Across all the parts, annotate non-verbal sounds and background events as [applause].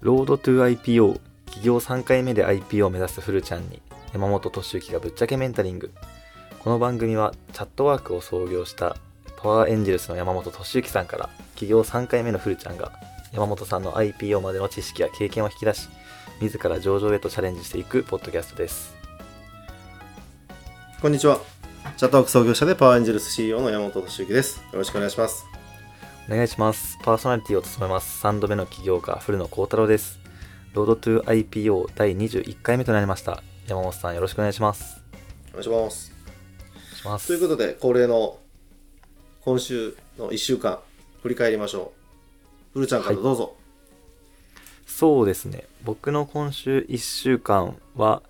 ロードトゥ IPO 企業3回目で IPO を目指すフルちゃんに山本俊之がぶっちゃけメンタリングこの番組はチャットワークを創業したパワーエンジェルスの山本俊之さんから企業3回目のフルちゃんが山本さんの IPO までの知識や経験を引き出し自ら上場へとチャレンジしていくポッドキャストですこんにちは。チャットワーク創業者でパワーエンジェルス CEO の山本俊之です。よろしくお願いします。お願いします。パーソナリティを務めます。3度目の起業家古野幸太郎です。ロードトゥ IPO 第21回目となりました。山本さんよろしくお願いします。お願いします。お願いします。ということで、恒例の今週の1週間、振り返りましょう。ふるちゃんからどうぞ。そうですね。僕の今週1週間は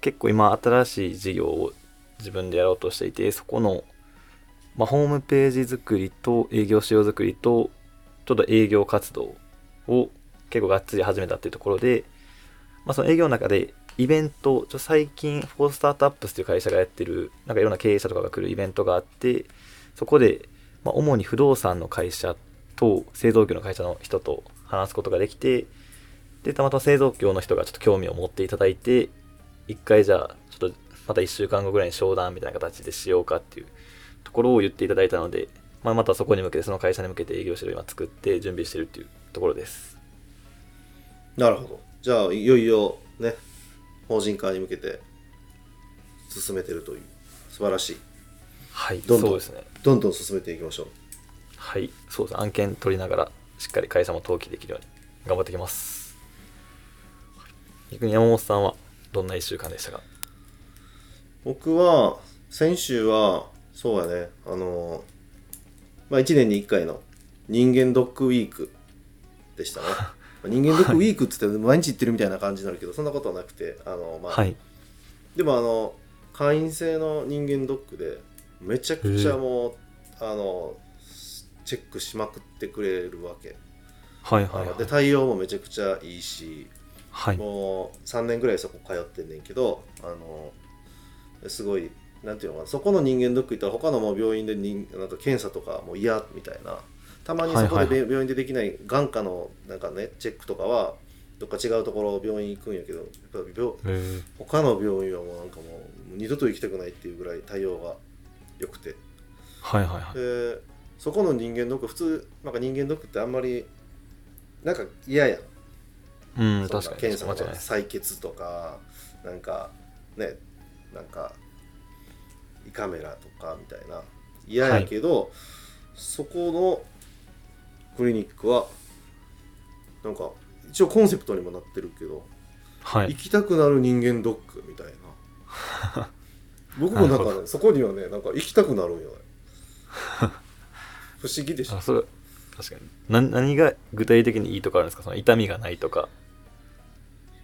結構今新しい事業を自分でやろうとしていてそこの、まあ、ホームページ作りと営業仕様作りとちょっと営業活動を結構がっつり始めたっていうところで、まあ、その営業の中でイベントちょ最近フォースタートアップスという会社がやってるなんかいろんな経営者とかが来るイベントがあってそこで、まあ、主に不動産の会社と製造業の会社の人と話すことができてでたまたま製造業の人がちょっと興味を持っていただいて一回じゃあちょっとまた1週間後ぐらいに商談みたいな形でしようかっていうところを言っていただいたので、まあ、またそこに向けてその会社に向けて営業資料を今作って準備してるっていうところですなるほど。じゃあ、いよいよね、法人化に向けて進めてるという、素晴らしい。はいどんどんそうですねどんどん進めていきましょう。はいそうです案件取りながらしっかり会社も登記できるように頑張っていきます逆に山本さんはどんな1週間でしたか？僕は、先週は、そうやね、あの、まあ、1年に1回の人間ドックウィークでしたね。[laughs] まあ人間ドックウィークって言って毎日行ってるみたいな感じになるけど、そんなことはなくて、あの、まあ、はい。でもあの会員制の人間ドックでめちゃくちゃもうあのチェックしまくってくれるわけ、はいはいはい。で対応もめちゃくちゃいいしはい。もう3年ぐらいそこ通ってんねんけどあのすごいなんていうのかなそこの人間ドック行ったら他のもう病院で人なんか検査とかもう嫌みたいな。たまにそこでべ病院でできない眼科のなんかねチェックとかはどっか違うところ病院行くんやけどやっぱ病へ他の病院はもうなんかもう二度と行きたくないっていうぐらい対応が良くて。はいはいはい。でそこの人間ドック普通なんか人間ドックってあんまりなんか嫌やん。うん確かに。検査とか採血とかなんかねなんか胃カメラとかみたいな。嫌やけど、そこのクリニックはなんか一応コンセプトにもなってるけどはい。行きたくなる人間ドックみたいな。[laughs] 僕もなんかねそこにはねなんか行きたくなるんよね。[laughs] 不思議でしょ。あそれ確かに。な何が具体的にいいとかあるんですか？その痛みがないとか。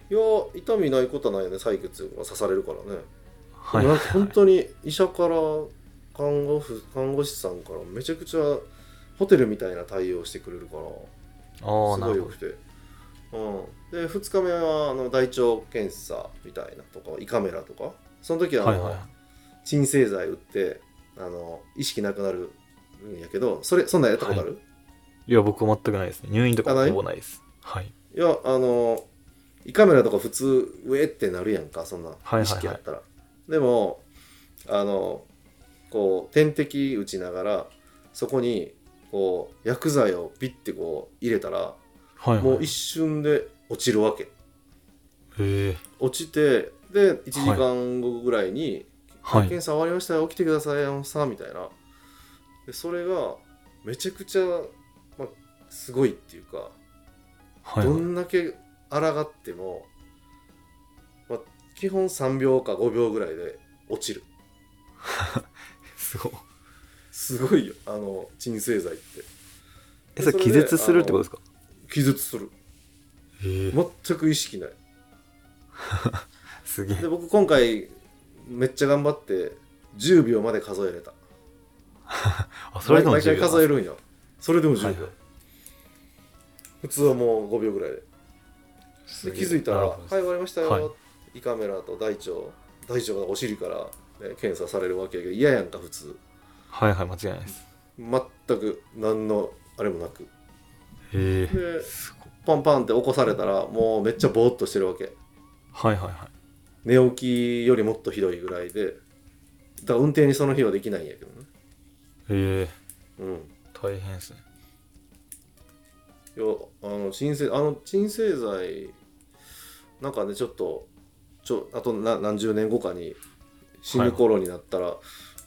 いや痛みないことはないよね。採血が刺されるからね、はい。でもなんか本当に医者から看護婦看護師さんからめちゃくちゃホテルみたいな対応してくれるからすごいよくて、うん、で2日目はあの大腸検査みたいなとか胃カメラとか。その時はあの、はいはい鎮静剤打ってあの意識なくなるんやけどそれそんなんやったことある、い。や僕は全くないですね。入院とかほぼない？です。はい。い、やあの胃カメラとか普通上ってなるやんかそんなはいはい。意識あったら、でもあのこう点滴打ちながらそこにこう薬剤をピッてこう入れたらはいはい。もう一瞬で落ちるわけ。落ちてで1時間後ぐらいにはい。検査終わりましたよ起きてください山本さんみたいな。でそれがめちゃくちゃ、まあ、すごいっていうか、どはいはい。んだけ抗っても、まあ、基本3秒か5秒ぐらいで落ちる。[laughs] すごい。すごいよあの鎮静剤って。えそれ気絶するってことですか？気絶する。全く意識ない。[laughs] すげえ。で僕今回めっちゃ頑張って10秒まで数えれた。[laughs] あそれでも毎回10秒数えるんよ。それでも10秒、はいはい。普通はもう5秒ぐらいで。で気づいたら「はい終わりましたよ」はい胃カメラと大腸大腸がお尻から、ね、検査されるわけやけど嫌やんか普通。はいはい間違いないです。全く何のあれもなく。へえ。でパンパンって起こされたらもうめっちゃぼーっとしてるわけ。はいはいはい。寝起きよりもっとひどいぐらいで。だから運転にその日はできないんやけどね。へえ。うん。大変ですね。いやあの鎮静あの鎮静剤なんかねちょっとちょあとな何十年後かに死ぬ頃になったら、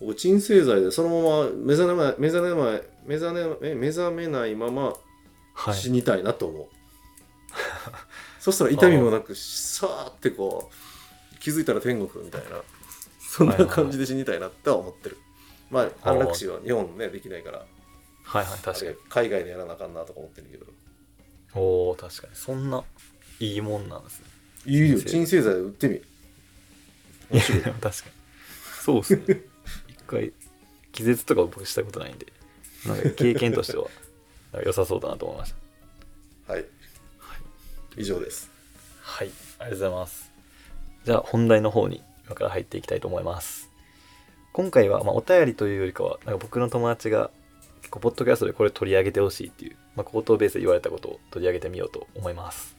僕鎮静剤でそのまま目覚めない目覚め目覚めえ目覚めないままはい。死にたいなと思う、[laughs] そしたら痛みもなくさーってこう気づいたら天国みたいなそんな感じで死にたいなっては思ってる、まあ安楽死は日本ねできないから。はいはい確かに。海外でやらなあかんなとか思ってるけど。おお確かに。そんないいもんなんですねいいよ鎮静剤売ってみ。いやでも確かに。そうっすね。一回気絶とか僕したことないんで。なんか経験としては [laughs] 良さそうだなと思いました。はい。以上です。はい。ありがとうございます。じゃあ本題の方に今から入っていきたいと思います。今回はまあお便りというよりかはなんか僕の友達が結構ポッドキャストでこれ取り上げてほしいっていう、まあ、口頭ベースで言われたことを取り上げてみようと思います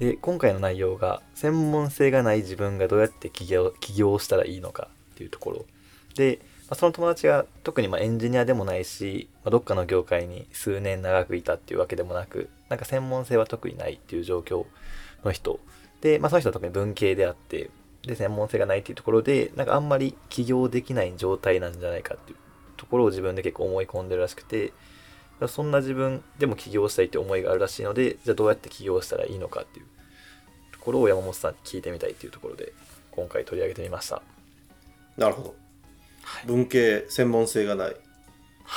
で今回の内容が専門性がない自分がどうやって起業起業したらいいのかっていうところ。で、まあ、その友達が特にまエンジニアでもないし、まあ、どっかの業界に数年長くいたっていうわけでもなくなんか専門性は特にないっていう状況の人。で、まあ、その人は特に文系であってで専門性がないっていうところでなんかあんまり起業できない状態なんじゃないかっていうところを自分で結構思い込んでるらしくてそんな自分でも起業したいって思いがあるらしいのでじゃあどうやって起業したらいいのかっていう。ところを山本さんに聞いてみたいっていうところで今回取り上げてみました。なるほど。文系専門性がない、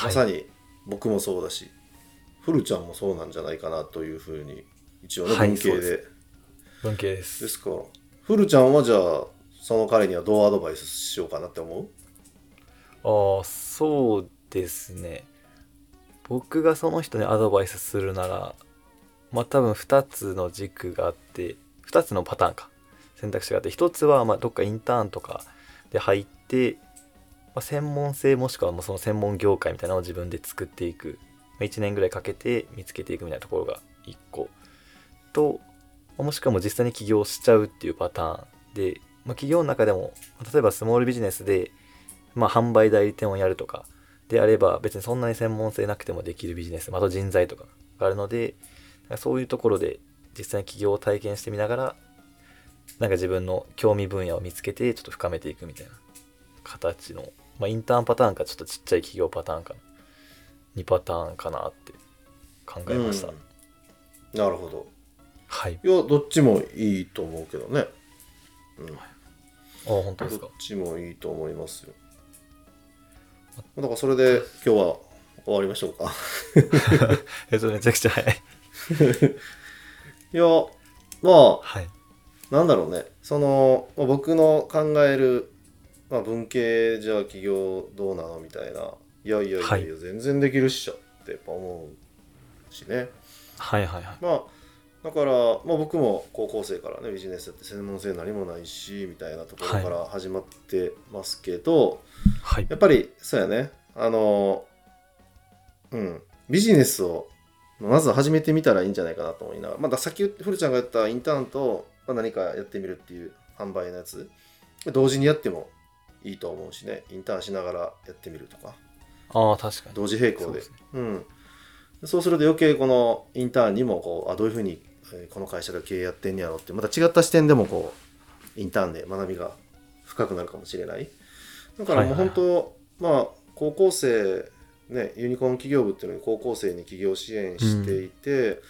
まさに僕もそうだしフルちゃんもそうなんじゃないかなというふうに一応ねはい。文系で,、そうで文系です。ですか。らフルちゃんはじゃあその彼にはどうアドバイスしようかなって思う？ああそうですね僕がその人にアドバイスするならまあ多分2つの軸があって2つのパターンか。選択肢があって1つはまどっかインターンとかで入って、まあ、専門性もしくはもうその専門業界みたいなのを自分で作っていく、まあ、1年ぐらいかけて見つけていくみたいなところが1個。とまもしくはもう実際に起業しちゃうっていうパターンで、まあ、企業の中でも例えばスモールビジネスでま、販売代理店をやるとかであれば別にそんなに専門性なくてもできるビジネス、まあ、あと人材とかがあるのでそういうところで実際に起業を体験してみながらなんか自分の興味分野を見つけてちょっと深めていくみたいな形の、まあ、インターンパターンかちょっとちっちゃい企業パターンか2パターンかなって考えました、うん。なるほど。はい。いやどっちもいいと思うけどね、うん、あ本当ですか。どっちもいいと思いますよだからそれで今日は終わりましょうか。[laughs] えっとめちゃくちゃ早い。[laughs] いやまあはい。なんだろうね。そのまあ僕の考える、まあ、文系じゃあ起業どうなのみたいな。いやいやいやいや、はい。全然できるっしょってやっぱ思うしね。はいはいはい。まあだから、まあ、僕も高校生からねビジネスって専門性何もないしみたいなところから始まってますけど、はい。やっぱりそうやね。あのうん。ビジネスをまずは始めてみたらいいんじゃないかなと思いながら。まださっき言って古ちゃんが言ったインターンと、まあ、何かやってみるっていう販売のやつ。同時にやってもいいと思うしね。インターンしながらやってみるとか。ああ確かに。同時並行で。そうね。うん、そうすると余計このインターンにもこうあどういうふうにえーこの会社が経営やってんやろうってまた違った視点でもこうインターンで学びが深くなるかもしれない。だからもう本当、まあ高校生ねユニコーン企業部っていうのに高校生に起業支援していて、えー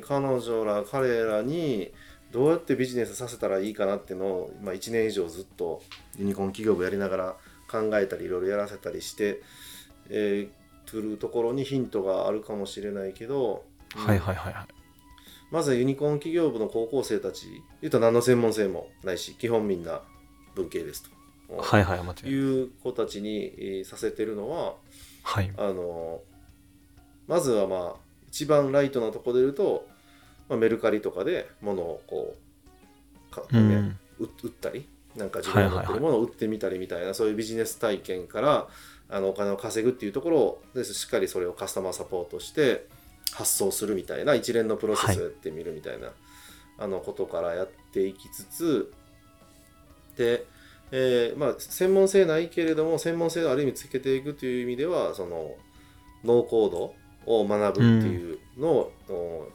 彼女ら彼らにどうやってビジネスさせたらいいかなっていうのを、まあ、1年以上ずっとユニコーン企業部やりながら考えたりいろいろやらせたりして、えー、とるところにヒントがあるかもしれないけど、うん。はいはいはいはいまずはユニコーン企業部の高校生たち言うと何の専門性もないし基本みんな文系ですと。はいはい間違いない。いう子たちに、えーさせてるのははい。あのまずはまあ一番ライトなところで言うと、まあ、メルカリとかで物をこうか、ねうん。売売ったりなんか自分の持ってるものを売ってみたりみたいな、そういうビジネス体験からあのお金を稼ぐっていうところをでしっかりそれをカスタマーサポートして発送するみたいな一連のプロセスをやってみるみたいな、あのことからやっていきつつで、えーまあ、専門性ないけれども専門性をある意味つけていくという意味ではそのノーコードを学ぶっていうのを、お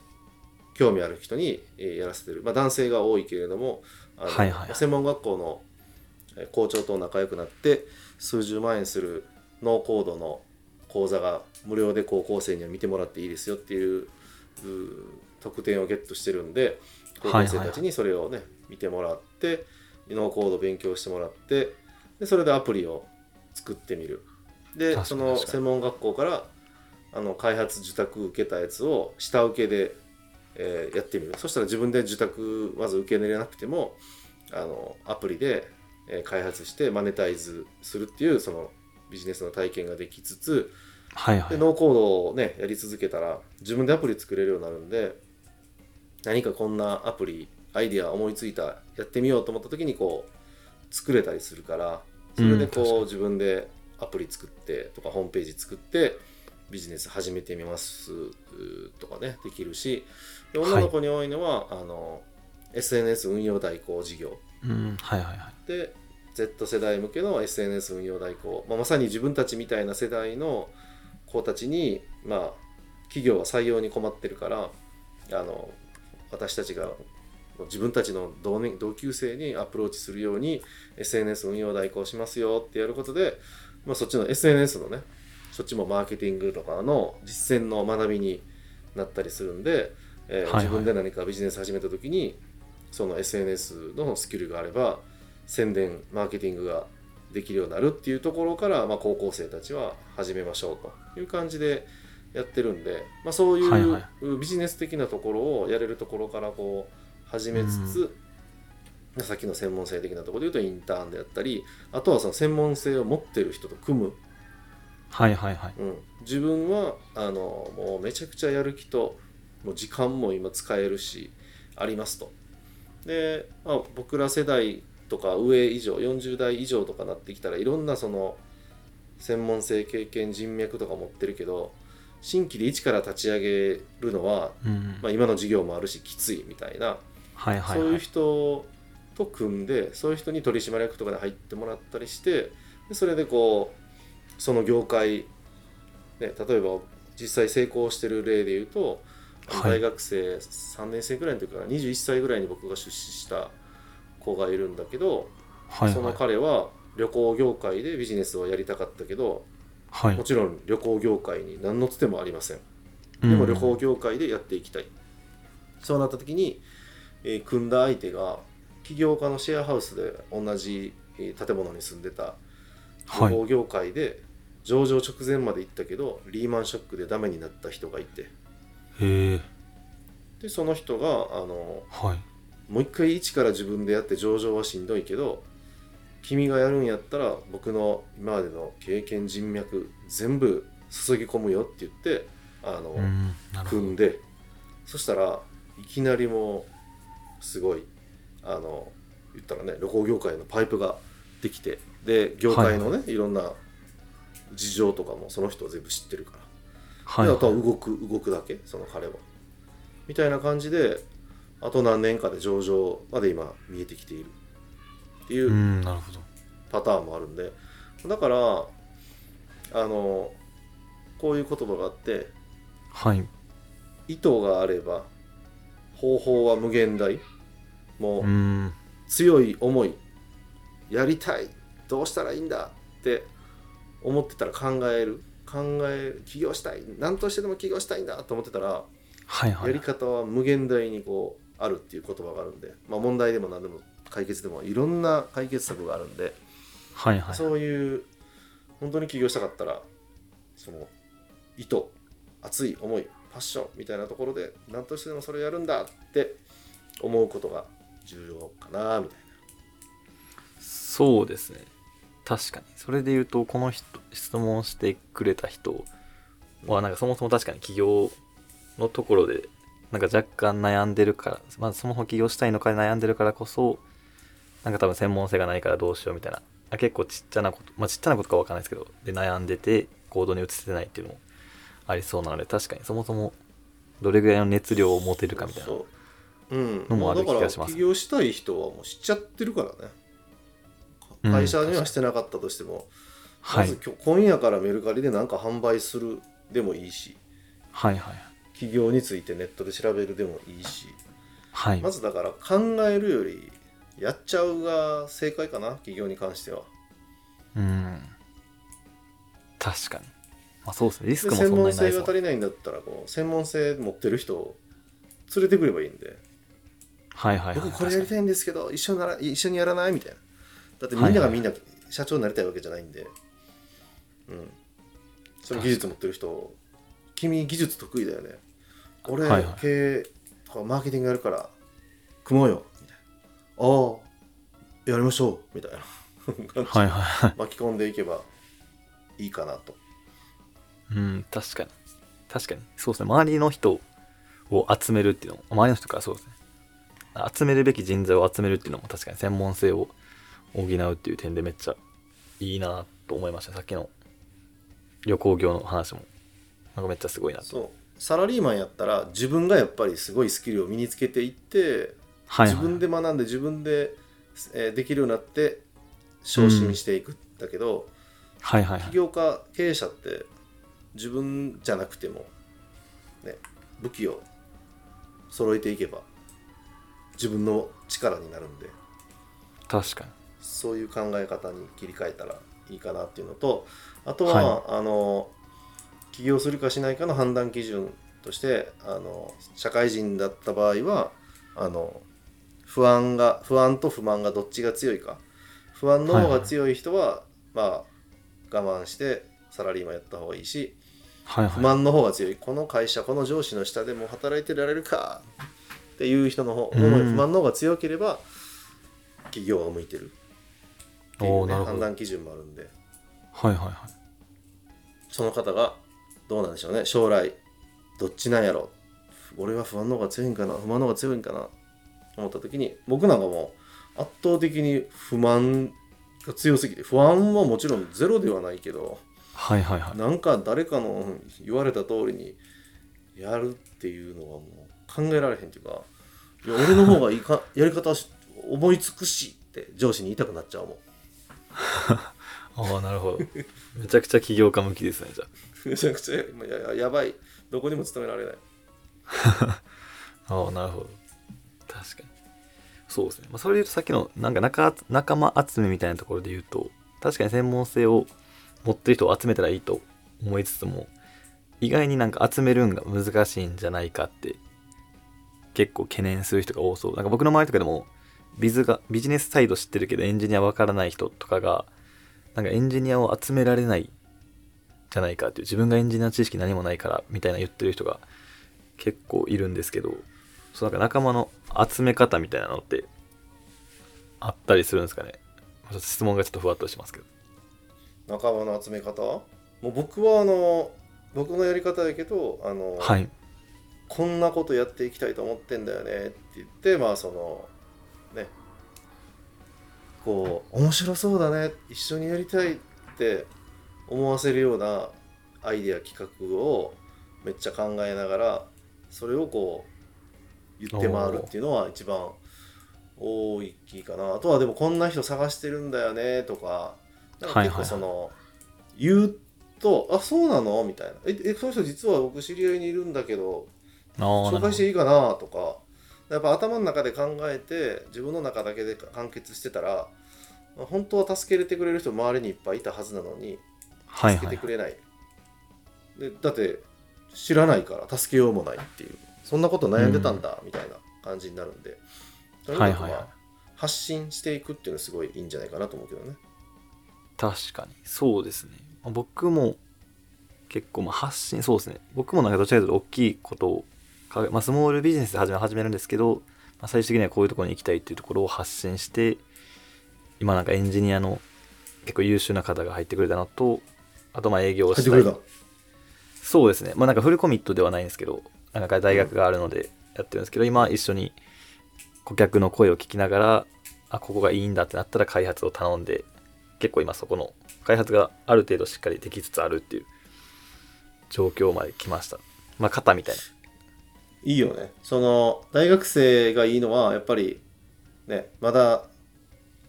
興味ある人にえーやらせてる、まあ、男性が多いけれどもあの、はいはいはい。専門学校のえー校長と仲良くなって数十万円するノーコードの講座が無料で高校生には見てもらっていいですよっていう特典をゲットしてるんで高校生たちにそれをね見てもらってノーコード勉強してもらってでそれでアプリを作ってみる。でその専門学校からあの開発受託受けたやつを下請けで、えーやってみる。そしたら自分で受託まず受け入れなくてもあのアプリで、えー開発してマネタイズするっていうそのビジネスの体験ができつつはいはい。でノーコードをねやり続けたら自分でアプリ作れるようになるんで何かこんなアプリアイディア思いついたやってみようと思った時にこう作れたりするからそれでこう自分でアプリ作ってとかホームページ作ってビジネス始めてみますとかねできるしで女の子に多いのは、あの SNS 運用代行事業。うんはいはいはい。で Z 世代向けの SNS 運用代行、まあ、まさに自分たちみたいな世代の子たちに、まあ、企業は採用に困ってるからあの私たちが自分たちの同年同級生にアプローチするように SNS 運用代行しますよってやることで、まあ、そっちの SNS のねそっちもマーケティングとかの実践の学びになったりするんで、えー自分で何かビジネス始めた時にその SNS のスキルがあれば宣伝マーケティングができるようになるっていうところから、まあ、高校生たちは始めましょうという感じでやってるんで、まあ、そうはいはい。いうビジネス的なところをやれるところからこう始めつつ、さっきの専門性的なところで言うとインターンであったりあとはその専門性を持ってる人と組む、はいはいはい。うん、自分はあのもうめちゃくちゃやる気ともう時間も今使えるしありますと。で、まあ、僕ら世代とか上以上40代以上とかなってきたらいろんなその専門性経験人脈とか持ってるけど新規で一から立ち上げるのは、うん。まあ、今の事業もあるしきついみたいな、はいはいそういうはい人と組んでそういう人に取締役とかで入ってもらったりしてでそれでこうその業界、ね、例えば実際成功してる例で言うと、はい。大学生3年生ぐらいの時から21歳ぐらいに僕が出資した子がいるんだけど、そのはい。はい彼は旅行業界でビジネスをやりたかったけどはい。もちろん旅行業界に何のつてもありません。ででも旅行業界でやっていきたい、そうなった時に、えー組んだ相手が起業家のシェアハウスで同じ、えー建物に住んでた旅はい。行業界で上場直前まで行ったけどリーマンショックでダメになった人がいて。へえでその人があのはいもう一回一から自分でやって上場はしんどいけど君がやるんやったら僕の今までの経験人脈全部注ぎ込むよって言ってあの、組んでそしたらいきなりもうすごいあの言ったらね旅行業界のパイプができてで業界のね、いろんな事情とかもその人は全部知ってるから、はいであとははい動く動くだけその彼は。みたいな感じであと何年かで上場まで今見えてきているっていうパターンもあるんで。だからあのこういう言葉があってはい。意図があれば方法は無限大。もううん強い思いやりたいどうしたらいいんだって思ってたら考える。考える起業したい何としてでも起業したいんだと思ってたらはいはい。やり方は無限大にこうあるっていう言葉があるんで、まあ、問題でも何でも解決でもいろんな解決策があるんで、はいはい。そういう本当に起業したかったらその意図熱い思いパッションみたいなところで何としてでもそれをやるんだって思うことが重要かなみたいそうですね。確かに。それで言うとこの人質問してくれた人はなんかそもそも確かに起業のところでなんか若干悩んでるからまずそもそも起業したいのかで悩んでるからこそなんか多分専門性がないからどうしようみたいな。あ結構ちっちゃなことまあちっちゃなことかわかんないですけどで悩んでて行動に移せてないっていうのもありそうなので確かに。そもそもどれぐらいの熱量を持てるかみたいなのもあるだから気がします。起業したい人はもう知っちゃってるからね。うん。会社にはしてなかったとしても、はい。まず今日今夜からメルカリで何か販売するでもいいし。はいはい企業についてネットで調べるでもいいし。はい。まずだから考えるよりやっちゃうが正解かな企業に関しては。うん。確かに。まあそうですね。リスクもで専門そんなにないですもん性が足りないんだったらこう専門性持ってる人を連れてくればいいんで。はいはいはい僕これやりたいんですけど一緒なら一緒にやらないみたいな。だってみんはいはいながみんな社長になりたいわけじゃないんで、うん。その技術持ってる人君技術得意だよね俺、はいはい。経営とかマーケティングやるから組もうよ。みたいな。ああやりましょう。みたいな。はいはいはい。[laughs] 巻き込んでいけばいいかなと。うん確かに。確かに。そうですね。周りの人を集めるっていうのも周りの人からそうですね。集めるべき人材を集めるっていうのも確かに専門性を補うっていう点でめっちゃいいなと思いましたさっきの旅行業の話も。なんかめっちゃすごいなと。そうサラリーマンやったら自分がやっぱりすごいスキルを身につけていってはいはい自分で学んで自分で、えーできるようになって昇進していくんだけど、はいはいはい。起業家経営者って自分じゃなくても、ね、武器を揃えていけば自分の力になるんで確かに。そういう考え方に切り替えたらいいかなっていうのとあとは、はあの起業するかしないかの判断基準としてあの社会人だった場合はあの不安が不安と不満がどっちが強いか。不安の方が強い人は、まあ我慢してサラリーマンやった方がいいしはいはい。不満の方が強い。この会社この上司の下でも働いてられるかっていう人の方うん。不満の方が強ければ企業が向いてるっていう、ね、判断基準もあるんで。はいはいはい。その方がどうなんでしょうね。将来どっちなんやろ。俺は不安の方が強いんかな。不満の方が強いんかな。思った時に僕なんかもう圧倒的に不満が強すぎて不安はもちろんゼロではないけどはいはいはい。なんか誰かの言われた通りにやるっていうのはもう考えられへんっていうかいや俺の方がいいかやり方し思いつくしって上司に言いたくなっちゃうもん [laughs] ああなるほど。めちゃくちゃ起業家向きですねじゃめちゃくちゃやややばい。どこにも勤められない。[laughs] あああなるほど。確かに。そうですね、まあ、それで言うとさっきのなんか仲仲間集めみたいなところで言うと確かに専門性を持ってる人を集めたらいいと思いつつも意外になんか集めるんが難しいんじゃないかって結構懸念する人が多そう。なんか僕の周りとかでもビズがビジネスサイド知ってるけどエンジニアわからない人とかがなんかエンジニアを集められないじゃないかっていう自分がエンジニア知識何もないからみたいな言ってる人が結構いるんですけどそうなんか仲間の集め方みたいなのってあったりするんですかね。ちょっと質問がちょっとふわっとしますけど。仲間の集め方？もう僕はあの僕のやり方やけどあの、はい。こんなことやっていきたいと思ってんだよねって言ってまあそのねこう面白そうだね一緒にやりたいって思わせるようなアイデア企画をめっちゃ考えながらそれをこう言って回るっていうのは一番多いきかな。あとはでもこんな人探してるんだよねとかなんか結構その、言うと「あそうなの?」みたいな「ええその人実は僕知り合いにいるんだけど。紹介していいかな？とかやっぱ頭の中で考えて自分の中だけで完結してたらまあ本当は助けてくれる人周りにいっぱいいたはずなのにはいはい。助けてくれない、でだって知らないから助けようもないっていう。そんなこと悩んでたんだみたいな感じになるんで、とにかく発信していくっていうのはすごいいいんじゃないかなと思うけどね。確かに。そうですね。まあ僕も結構まあ発信そうですね。僕もなんかどちらかというと大きいことをかまあ、スモールビジネスで始め始めるんですけど、まあ、最終的にはこういうところに行きたいっていうところを発信して今なんかエンジニアの結構優秀な方が入ってくれたのとあとまあ営業をしたい。そうですね。まあなんかフルコミットではないんですけどなんか大学があるのでやってるんですけど、今一緒に顧客の声を聞きながらあここがいいんだってなったら開発を頼んで結構今そこの開発がある程度しっかりできつつあるっていう状況まで来ました。まあ型みたいないいよね。その大学生がいいのはやっぱりねまだ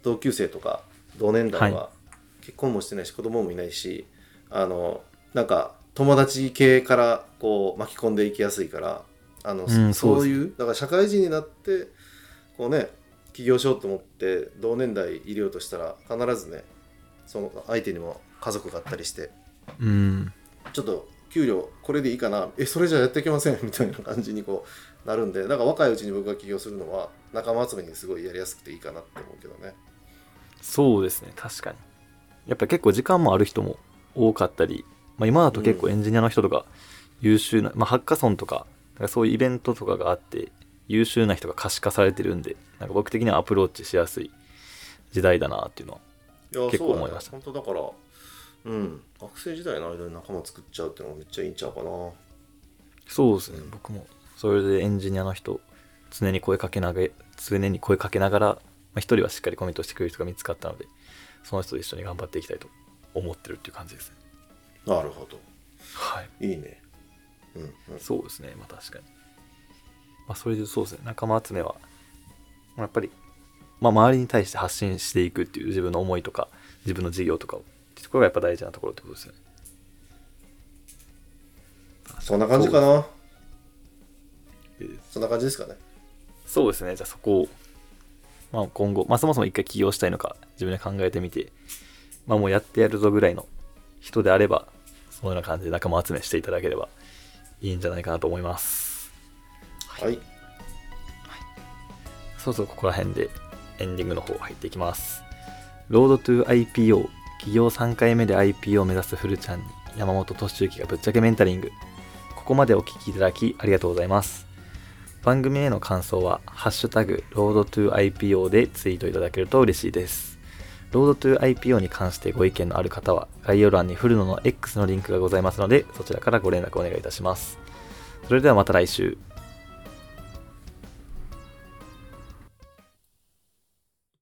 同級生とか同年代はは結婚もしてないし子供もいないしあのなんか友達系からこう巻き込んでいきやすいからあの、うんそそういうだから社会人になってこうね起業しようと思って同年代入れようとしたら必ずねその相手にも家族があったりしてうん。ちょっと給料これでいいかな。えそれじゃやっていけません。[laughs] みたいな感じにこうなるんで。だから若いうちに僕が起業するのは仲間集めにすごいやりやすくていいかなって思うけどね。そうですね。確かに。やっぱり結構時間もある人も多かったり、まあ、今だと結構エンジニアの人とか優秀な、まあ、ハッカソンとかなんかそういうイベントとかがあって優秀な人が可視化されてるんでなんか僕的にはアプローチしやすい時代だなっていうのは結構思いました。ね本当だからうん。学生時代の間に仲間作っちゃうっていうのがめっちゃいいんちゃうかな。そうですね、うん。僕も。それでエンジニアの人常に声かけなが常に声かけながら、まあ、一人はしっかりコミットしてくれる人が見つかったのでその人と一緒に頑張っていきたいと思ってるっていう感じですね。なるほど。はい。いいね。うんうん。そうですねまあ確かに。まあそれでそうですね仲間集めはまあやっぱりまあ周りに対して発信していくっていう自分の思いとか自分の事業とかをってところがやっぱ大事なところってことですよね。そんな感じかな。でそんな感じですかね。そうですね。じゃあそこをまあ今後まあそもそも一回起業したいのか自分で考えてみてまあもうやってやるぞぐらいの人であればそのような感じで仲間集めしていただければいいんじゃないかなと思います。はい。そろそろここら辺でエンディングの方入っていきます。ロードトゥ IPO 企業3回目で IPO を目指すフルちゃんに山本俊之がぶっちゃけメンタリング。ここまでお聞きいただきありがとうございます。番組への感想は、ハッシュタグ、ロードトゥ IPO でツイートいただけると嬉しいです。ロードトゥ IPO に関してご意見のある方は、概要欄にフルノの X のリンクがございますので、そちらからご連絡お願いいたします。それではまた来週。